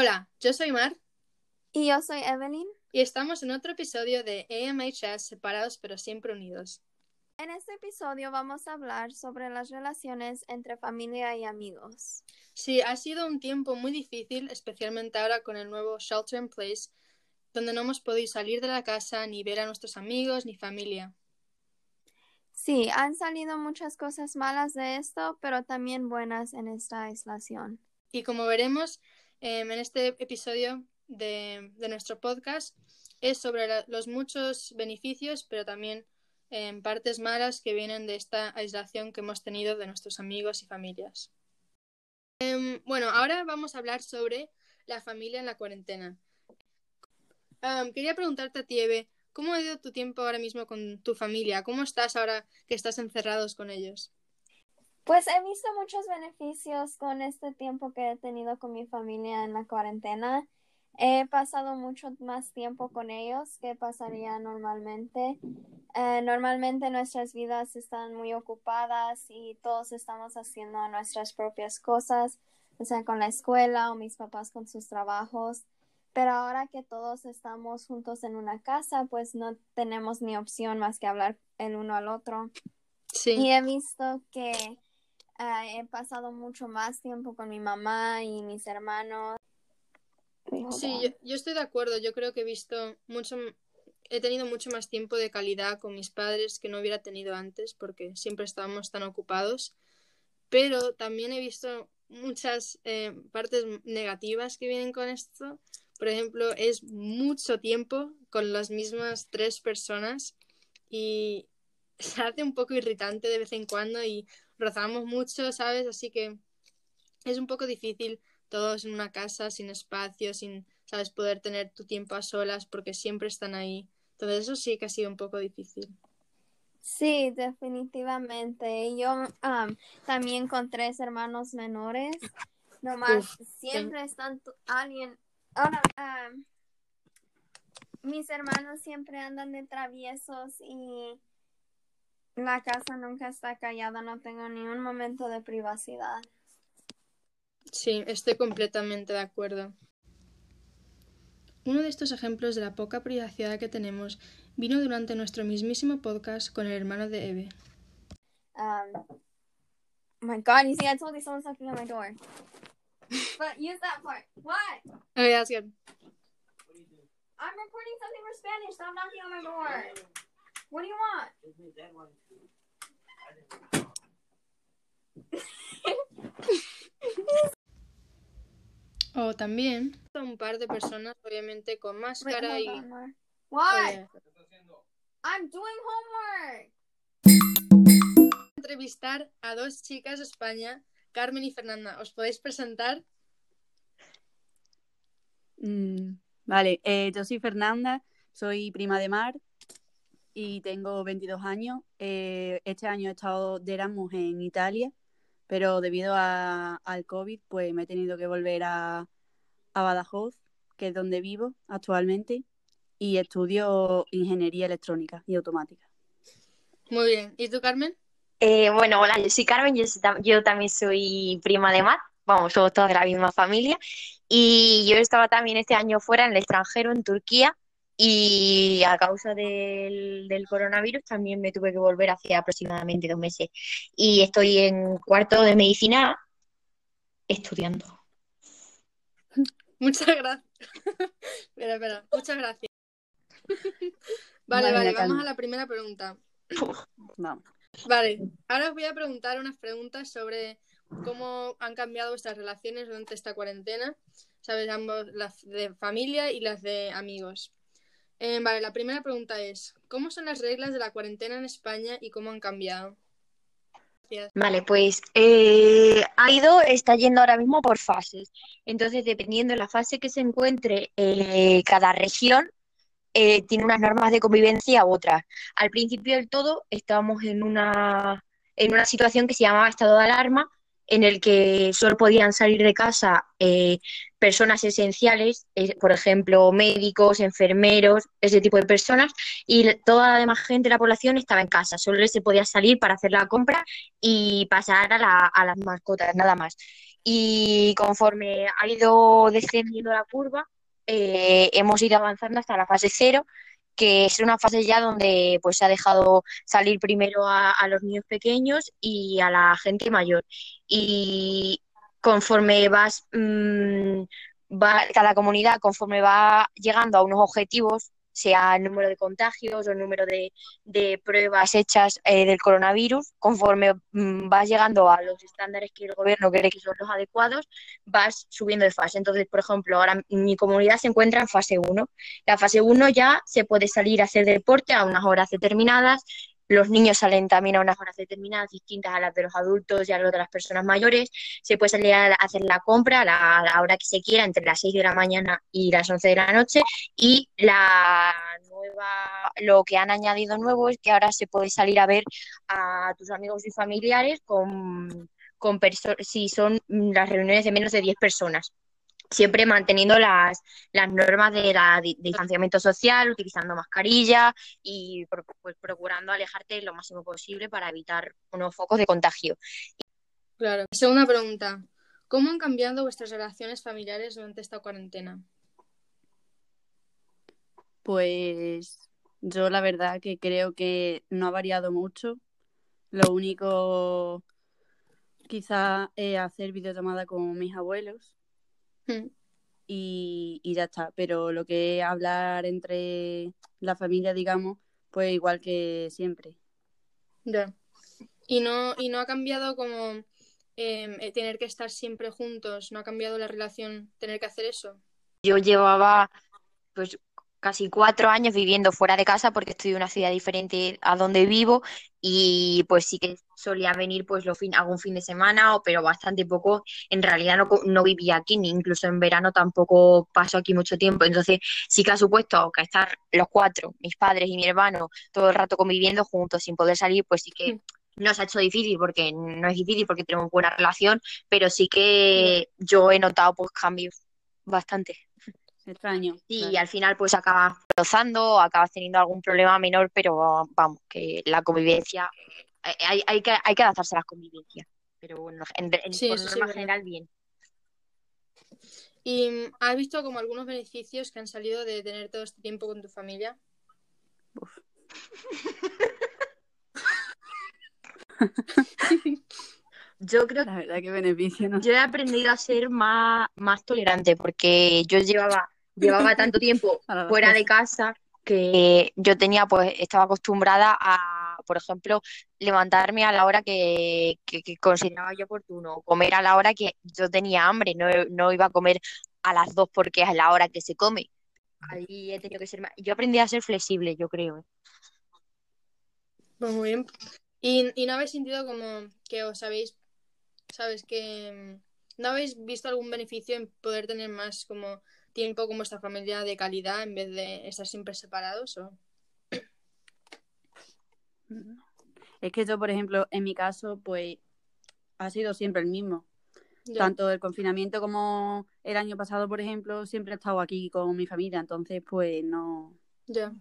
Hola, yo soy Mar Y yo soy Evelyn. y estamos en otro episodio de AMHS Separados pero siempre unidos. En este episodio vamos a hablar sobre las relaciones entre familia y amigos. Sí, ha sido un tiempo muy difícil, especialmente ahora con el nuevo Shelter in Place, donde no hemos podido salir de la casa ni ver a nuestros amigos ni familia. Sí, han salido muchas cosas malas de esto, pero también buenas en esta aislación. Y como veremos em, en este episodio de, nuestro podcast, es sobre los muchos beneficios, pero también em, partes malas que vienen de esta aislación que hemos tenido de nuestros amigos y familias. Em, bueno, ahora vamos a hablar sobre la familia en la cuarentena. Quería preguntarte a ti, Eve, ¿cómo ha ido tu tiempo ahora mismo con tu familia? ¿Cómo estás ahora que estás encerrados con ellos? Pues he visto muchos beneficios con este tiempo que he tenido con mi familia en la cuarentena. He pasado mucho más tiempo con ellos que pasaría normalmente. Eh, normalmente nuestras vidas están muy ocupadas y todos estamos haciendo nuestras propias cosas, o sea, con la escuela o mis papás con sus trabajos. Pero ahora que todos estamos juntos en una casa, pues no tenemos ni opción más que hablar el uno al otro. Sí. Y he visto que ah, he pasado mucho más tiempo con mi mamá y mis hermanos. Sí, yo, yo estoy de acuerdo. Yo creo que he visto mucho, he tenido mucho más tiempo de calidad con mis padres que no hubiera tenido antes porque siempre estábamos tan ocupados. Pero también he visto muchas eh, partes negativas que vienen con esto. Por ejemplo, es mucho tiempo con las mismas tres personas y se hace un poco irritante de vez en cuando y rozamos mucho, ¿sabes? Así que es un poco difícil todos en una casa, sin espacio, sin, sabes, poder tener tu tiempo a solas porque siempre están ahí. Entonces eso sí que ha sido un poco difícil. Sí, definitivamente. Yo am, también con tres hermanos menores. Nomás Uf, siempre están tu- alguien. Ahora, am, mis hermanos siempre andan de traviesos y la casa nunca está callada. No tengo ni un momento de privacidad. Sí, estoy completamente de acuerdo. Uno de estos ejemplos de la poca privacidad que tenemos vino durante nuestro mismísimo podcast con el hermano de Eve. Um, oh my God, you see, I told you someone's knocking on my door. but use that part. What? Okay, that's good. I'm recording something for Spanish. Stop knocking on my door. What do you want? O también un par de personas, obviamente, con Wait, máscara hold y... on. What? I'm doing homework. entrevistar a dos chicas de España, Carmen y Fernanda. ¿Os podéis presentar? Mm, vale, eh, yo soy Fernanda, soy prima de Mar y tengo 22 años. Eh, este año he estado de Erasmus en Italia, pero debido a- al COVID, pues me he tenido que volver a, a Badajoz, que es donde vivo actualmente, y estudio ingeniería electrónica y automática. Muy bien. ¿Y tú, Carmen? Eh, bueno, hola, yo soy Carmen, yo, soy yo también soy prima de Mar, vamos, somos todos de la misma familia. Y yo estaba también este año fuera en el extranjero, en Turquía, y a causa del, del coronavirus también me tuve que volver hace aproximadamente dos meses. Y estoy en cuarto de medicina estudiando. Muchas gracias. espera, espera. Muchas gracias. Vale, Vale, vamos calma. a la primera pregunta. Vamos. Vale, ahora os voy a preguntar unas preguntas sobre cómo han cambiado vuestras relaciones durante esta cuarentena. Sabes, ambos, las de familia y las de amigos. Eh, vale, la primera pregunta es, ¿cómo son las reglas de la cuarentena en España y cómo han cambiado? Vale, pues eh, ha ido, está yendo ahora mismo por fases. Entonces, dependiendo de la fase que se encuentre eh, cada región, eh, tiene unas normas de convivencia u otras. Al principio del todo estábamos en una, en una situación que se llamaba estado de alarma, en el que solo podían salir de casa personas esenciales, eh, por ejemplo, médicos, enfermeros, ese tipo de personas, y toda la demás gente de la población estaba en casa, solo se podía salir para hacer la compra y pasar a, la- las mascotas, nada más. y conforme ha ido descendiendo la curva, eh, hemos ido avanzando hasta la fase cero, que es una fase ya donde pues se ha dejado salir primero a, los niños pequeños y a la gente mayor. Conforme vas, mm, va, cada comunidad, conforme va llegando a unos objetivos, sea el número de contagios o el número de, pruebas hechas eh, del coronavirus, conforme mm, vas llegando a los estándares que el gobierno cree que son los adecuados, vas subiendo de fase. Entonces, por ejemplo, ahora mi comunidad se encuentra en fase 1. La fase 1 ya se puede salir a hacer deporte a unas horas determinadas, los niños salen también a unas horas determinadas distintas a las de los adultos y a las de las personas mayores. Se puede salir a hacer la compra a la, hora que se quiera, entre las 6 de la mañana y las 11 de la noche. Y la nueva, lo que han añadido nuevo es que ahora se puede salir a ver a tus amigos y familiares con, con si son las reuniones de menos de 10 personas siempre manteniendo las, las normas de, la, distanciamiento social, utilizando mascarilla y pues, procurando alejarte lo máximo posible para evitar unos focos de contagio. Claro. Segunda pregunta. ¿Cómo han cambiado vuestras relaciones familiares durante esta cuarentena? Pues yo la verdad que creo que no ha variado mucho. Lo único quizá es hacer videollamada con mis abuelos Hmm. Y, ya está. Pero lo que es hablar entre la familia, digamos, pues igual que siempre. Ya. Y no, y no ha cambiado como em, eh, tener que estar siempre juntos, no ha cambiado la relación tener que hacer eso. Yo llevaba pues casi cuatro años viviendo fuera de casa porque estoy en una ciudad diferente a donde vivo y pues sí que solía venir pues lo fin, algún fin de semana, o, pero bastante poco. En realidad no, no vivía aquí, ni incluso en verano tampoco paso aquí mucho tiempo. Entonces sí que ha supuesto que estar los cuatro, mis padres y mi hermano, todo el rato conviviendo juntos sin poder salir, pues sí que nos ha hecho difícil porque no es difícil porque tenemos buena relación, pero sí que yo he notado pues cambios bastante extraño. Y al final pues acabas rozando, acabas teniendo algún problema menor, pero vamos, que la convivencia, eh, hay, hay, que, hay que adaptarse a la convivencia. Pero bueno, en, en general bien. ¿Y has visto como algunos beneficios que han salido de tener todo este tiempo con tu familia? Yo creo la verdad que beneficio, ¿no? Yo he aprendido a ser más, más tolerante porque yo llevaba llevaba tanto tiempo fuera de casa que yo tenía, pues, estaba acostumbrada a, por ejemplo, levantarme a la hora que, consideraba yo oportuno, comer a la hora que yo tenía hambre, no, no iba a comer a las dos porque es la hora que se come. Ahí he tenido que ser Yo aprendí a ser flexible, yo creo. ¿eh? Pues muy bien. ¿Y, ¿Y no habéis sentido como que os habéis, sabes, que mm, no habéis visto algún beneficio en poder tener más como tiempo con vuestra familia de calidad en vez de estar siempre separados? ¿o? Es que yo, por ejemplo, en mi caso, pues ha sido siempre el mismo. Tanto el confinamiento como el año pasado, por ejemplo, siempre he estado aquí con mi familia, entonces pues no. Ya.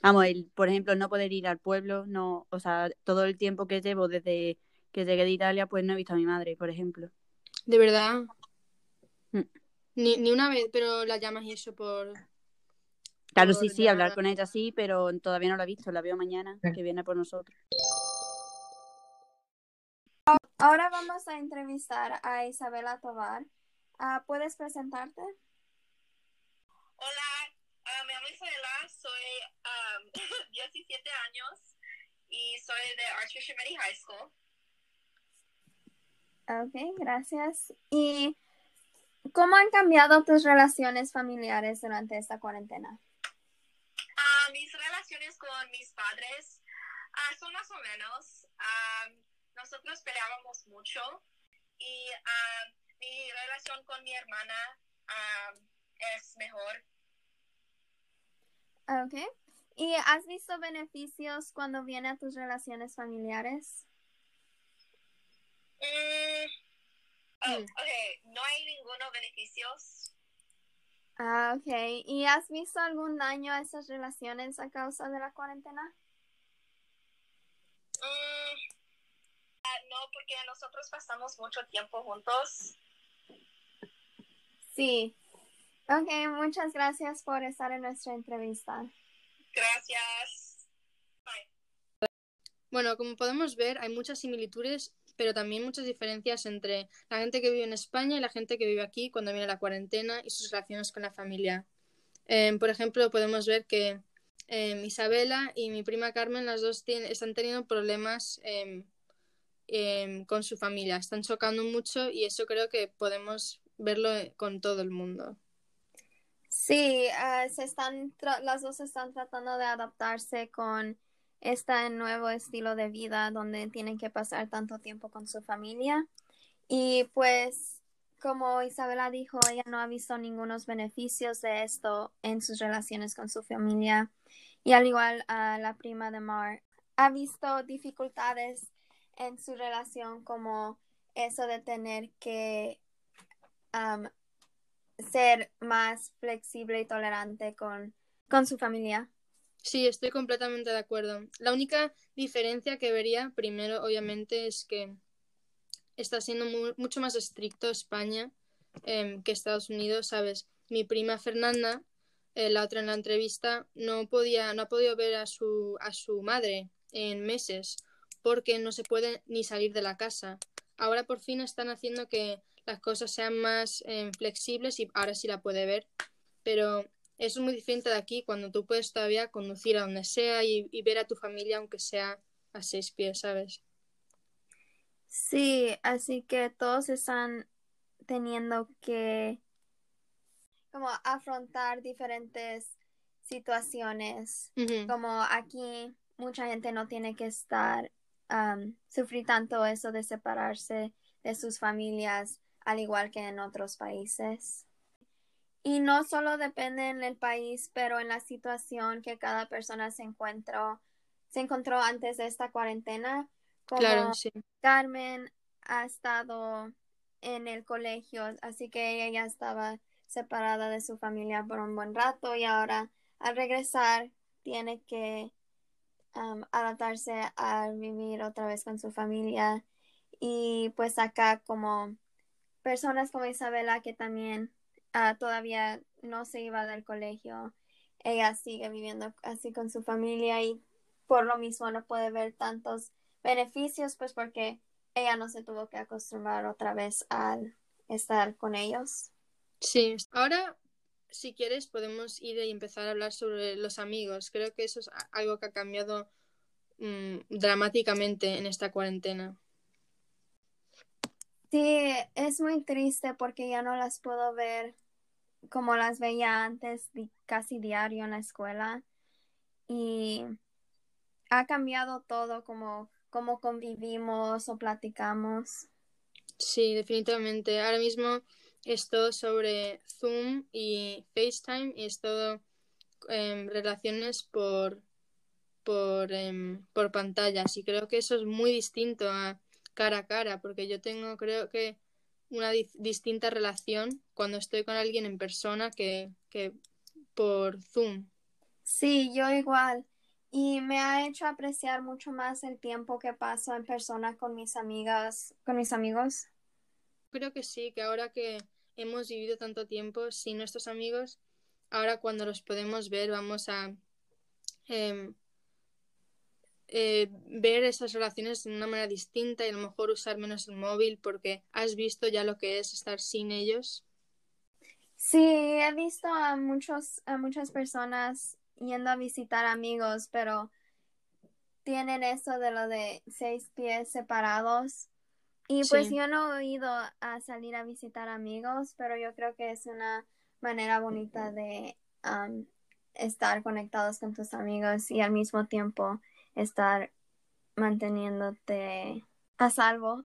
Vamos, el, por ejemplo, no poder ir al pueblo, no, o sea, todo el tiempo que llevo desde que llegué de Italia, pues no he visto a mi madre, por ejemplo. ¿De verdad? Mm. Ni, ni una vez, pero la llamas y eso por... Claro, sí, sí, hablar con ella sí, pero todavía no la he visto, la veo mañana, que viene por nosotros. Ahora vamos a entrevistar a Isabela Tovar. Ah, ¿Puedes presentarte? Hola, uh, me llamo Isabela, soy 17 años y soy de Archbishop Mary High School. Ok, gracias. Y ¿Cómo han cambiado tus relaciones familiares durante esta cuarentena? Ah, mis relaciones con mis padres ah, son más o menos. Ah, nosotros peleábamos mucho y mi relación con mi hermana es mejor. Ok. ¿Y has visto beneficios cuando viene a tus relaciones familiares? Mm, Oh, ok, no hay ninguno beneficios. Ah, ok. ¿Y has visto algún daño a esas relaciones a causa de la cuarentena? Mm, ah, no, porque nosotros pasamos mucho tiempo juntos. Sí. Ok, muchas gracias por estar en nuestra entrevista. Gracias. Bye. Bueno, como podemos ver, hay muchas similitudes, pero también muchas diferencias entre la gente que vive en España y la gente que vive aquí cuando viene la cuarentena y sus relaciones con la familia. Eh, por ejemplo, podemos ver que eh, Isabela y mi prima Carmen, las dos están teniendo problemas eh, con su familia, están chocando mucho y eso creo que podemos verlo con todo el mundo. Sí, uh, se están las dos están tratando de adaptarse con este nuevo estilo de vida donde tienen que pasar tanto tiempo con su familia. Y pues, como Isabela dijo, ella no ha visto ningunos beneficios de esto en sus relaciones con su familia. Y al igual a la prima de Mar, ha visto dificultades en su relación como eso de tener que ser más flexible y tolerante con, con su familia. Sí, estoy completamente de acuerdo. La única diferencia que vería, primero, obviamente, es que está siendo mucho más estricto España em, que Estados Unidos, ¿sabes? Mi prima Fernanda, eh, la otra en la entrevista, no podía, no ha podido ver a su, a su madre en meses porque no se puede ni salir de la casa. Ahora por fin están haciendo que las cosas sean más em, flexibles y ahora sí la puede ver. Pero es muy diferente de aquí, cuando tú puedes todavía conducir a donde sea y, ver a tu familia, aunque sea a seis pies, ¿sabes? Sí, así que todos están teniendo que como afrontar diferentes situaciones. Como aquí mucha gente no tiene que estar sufrir tanto eso de separarse de sus familias al igual que en otros países. Y no solo depende en el país, pero en la situación que cada persona se encontró, se encontró antes de esta cuarentena. Como Carmen ha estado en el colegio, así que ella ya estaba separada de su familia por un buen rato y ahora al regresar tiene que um, adaptarse a vivir otra vez con su familia y pues acá como personas como Isabela que también ah, todavía no se iba del colegio. Ella sigue viviendo así con su familia y por lo mismo no puede ver tantos beneficios, pues porque ella no se tuvo que acostumbrar otra vez al estar con ellos. Sí, ahora si quieres podemos ir y empezar a hablar sobre los amigos. Creo que eso es algo que ha cambiado mm, dramáticamente en esta cuarentena. Sí, es muy triste porque ya no las puedo ver como las veía antes, casi diario en la escuela. Y ha cambiado todo, como cómo convivimos o platicamos. Sí, definitivamente. Ahora mismo es todo sobre Zoom y FaceTime y es todo em, relaciones por, por, em, por pantallas. Y creo que eso es muy distinto a cara a cara, porque yo tengo, creo que, una distinta relación cuando estoy con alguien en persona que, que por Zoom. Sí, yo igual. Y me ha hecho apreciar mucho más el tiempo que paso en persona con mis amigas, con mis amigos. Creo que sí, que ahora que hemos vivido tanto tiempo sin nuestros amigos, ahora cuando los podemos ver vamos a em, eh, ver esas relaciones de una manera distinta y a lo mejor usar menos el móvil porque has visto ya lo que es estar sin ellos. Sí, he visto a muchos a muchas personas yendo a visitar amigos, pero tienen eso de lo de seis pies separados. Y pues yo no he ido a salir a visitar amigos, pero yo creo que es una manera bonita de estar conectados con tus amigos y al mismo tiempo estar manteniéndote a salvo.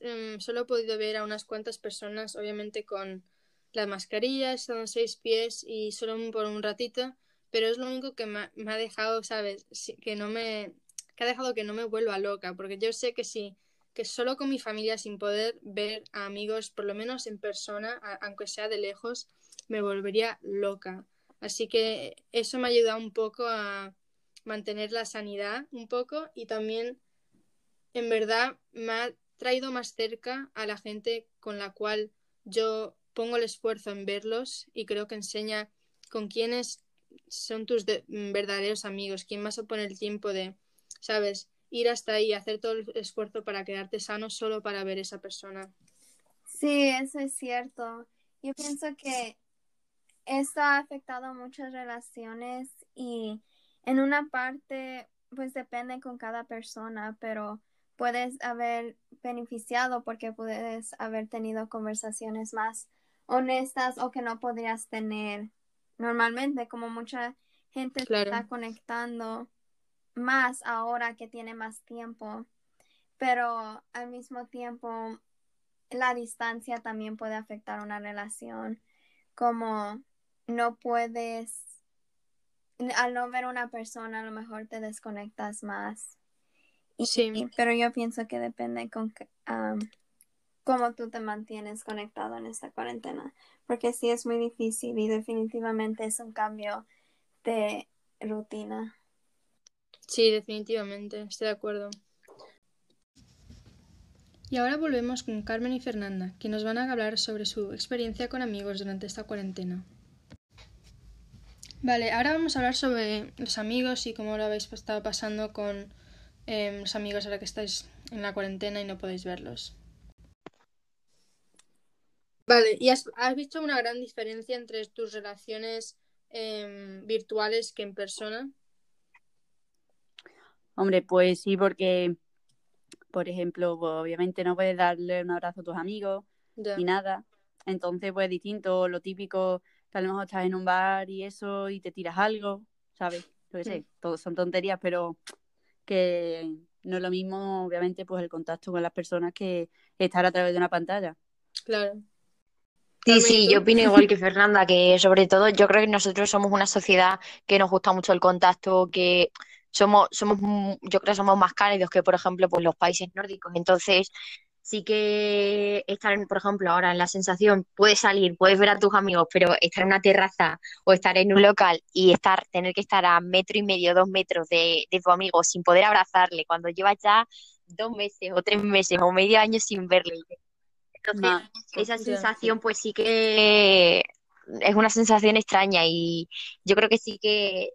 Em, solo he podido ver a unas cuantas personas, obviamente con las mascarillas, son seis pies y solo por un ratito, pero es lo único que me, ha dejado, ¿sabes? Que no me que ha dejado que no me vuelva loca, porque yo sé que sí, que solo con mi familia, sin poder ver a amigos, por lo menos en persona, aunque sea de lejos, me volvería loca. Así que eso me ha ayudado un poco a, mantener la sanidad un poco y también en verdad me ha traído más cerca a la gente con la cual yo pongo el esfuerzo en verlos y creo que enseña con quiénes son tus verdaderos amigos, quién vas a poner el tiempo de, sabes, ir hasta ahí, hacer todo el esfuerzo para quedarte sano solo para ver esa persona. Sí, eso es cierto. Yo pienso que esto ha afectado muchas relaciones y en una parte, pues depende con cada persona, pero puedes haber beneficiado porque puedes haber tenido conversaciones más honestas o que no podrías tener normalmente, como mucha gente está conectando más ahora que tiene más tiempo, pero al mismo tiempo la distancia también puede afectar una relación, como no puedes, al no ver una persona a lo mejor te desconectas más. sí. pero yo pienso que depende con cómo tú te mantienes conectado en esta cuarentena, porque sí es muy difícil y definitivamente es un cambio de rutina. Sí, definitivamente, estoy de acuerdo. Y ahora volvemos con Carmen y Fernanda, que nos van a hablar sobre su experiencia con amigos durante esta cuarentena. Vale, ahora vamos a hablar sobre los amigos y cómo lo habéis estado pasando con em, los amigos ahora que estáis en la cuarentena y no podéis verlos. Vale, ¿y has, visto una gran diferencia entre tus relaciones em, virtuales que en persona? Hombre, pues sí, porque, por ejemplo, pues, obviamente no puedes darle un abrazo a tus amigos ni nada. Entonces, pues es distinto, lo típico, que a lo mejor estás en un bar y eso y te tiras algo, ¿sabes? Lo que sé, todos son tonterías, pero que no es lo mismo, obviamente, pues el contacto con las personas que estar a través de una pantalla. Claro. Sí, sí, yo opino igual que Fernanda, que sobre todo yo creo que nosotros somos una sociedad que nos gusta mucho el contacto, que somos, somos, yo creo que somos más cálidos que, por ejemplo, pues los países nórdicos. Entonces, sí que estar, por ejemplo, ahora en la sensación, puedes salir, puedes ver a tus amigos, pero estar en una terraza o estar en un local y estar, tener que estar a metro y medio, dos metros de, de tu amigo sin poder abrazarle cuando llevas ya dos meses o tres meses o medio año sin verle. Entonces, esa sensación, pues sí que es una sensación extraña y yo creo que sí que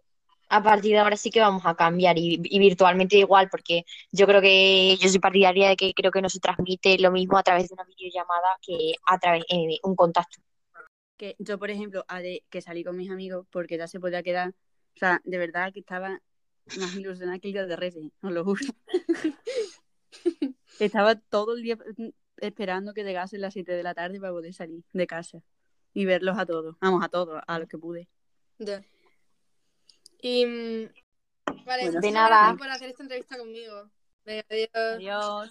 a partir de ahora sí que vamos a cambiar y, virtualmente igual, porque yo creo que yo soy partidaria de que creo que no se transmite lo mismo a través de una videollamada que a través de eh, un contacto. Que yo, por ejemplo, que salí con mis amigos porque ya se podía quedar, o sea, de verdad que estaba más ilusionada que el día de Reyes, os lo juro. estaba todo el día esperando que llegase las 7 de la tarde para poder salir de casa y verlos a todos, vamos, a todos, a los que pude. Y mm, vale, de nada por hacer esta entrevista conmigo. adiós. Adiós.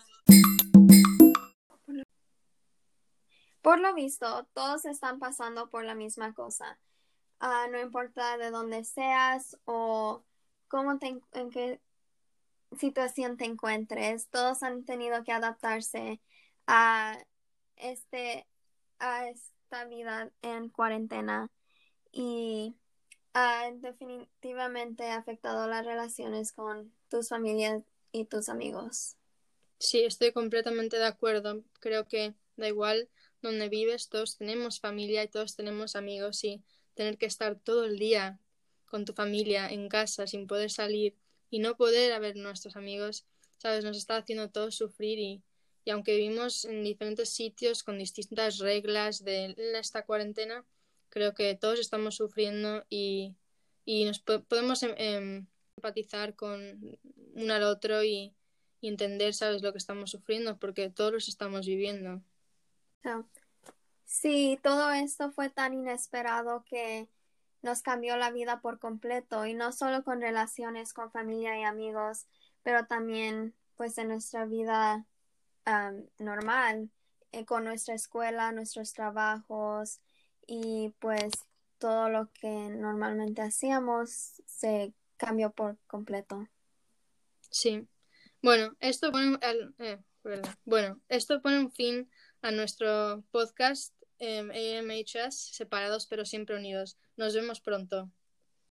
Por lo visto, todos están pasando por la misma cosa. Ah, no importa de dónde seas o cómo te, en qué situación te encuentres, todos han tenido que adaptarse a este a esta vida en cuarentena y ha definitivamente afectado las relaciones con tus familias y tus amigos. Sí, estoy completamente de acuerdo. Creo que da igual donde vives, todos tenemos familia y todos tenemos amigos y tener que estar todo el día con tu familia en casa sin poder salir y no poder ver nuestros amigos, sabes, nos está haciendo todos sufrir y, y aunque vivimos en diferentes sitios con distintas reglas de esta cuarentena, creo que todos estamos sufriendo y, nos podemos em, em, empatizar con uno al otro y, entender, ¿sabes?, lo que estamos sufriendo, porque todos los estamos viviendo. Sí, todo esto fue tan inesperado que nos cambió la vida por completo y no solo con relaciones con familia y amigos, pero también pues en nuestra vida normal, eh, con nuestra escuela, nuestros trabajos, y pues todo lo que normalmente hacíamos se cambió por completo. Sí. Bueno, esto pone, eh, bueno, esto pone un fin a nuestro podcast AMHS, separados pero siempre unidos. Nos vemos pronto.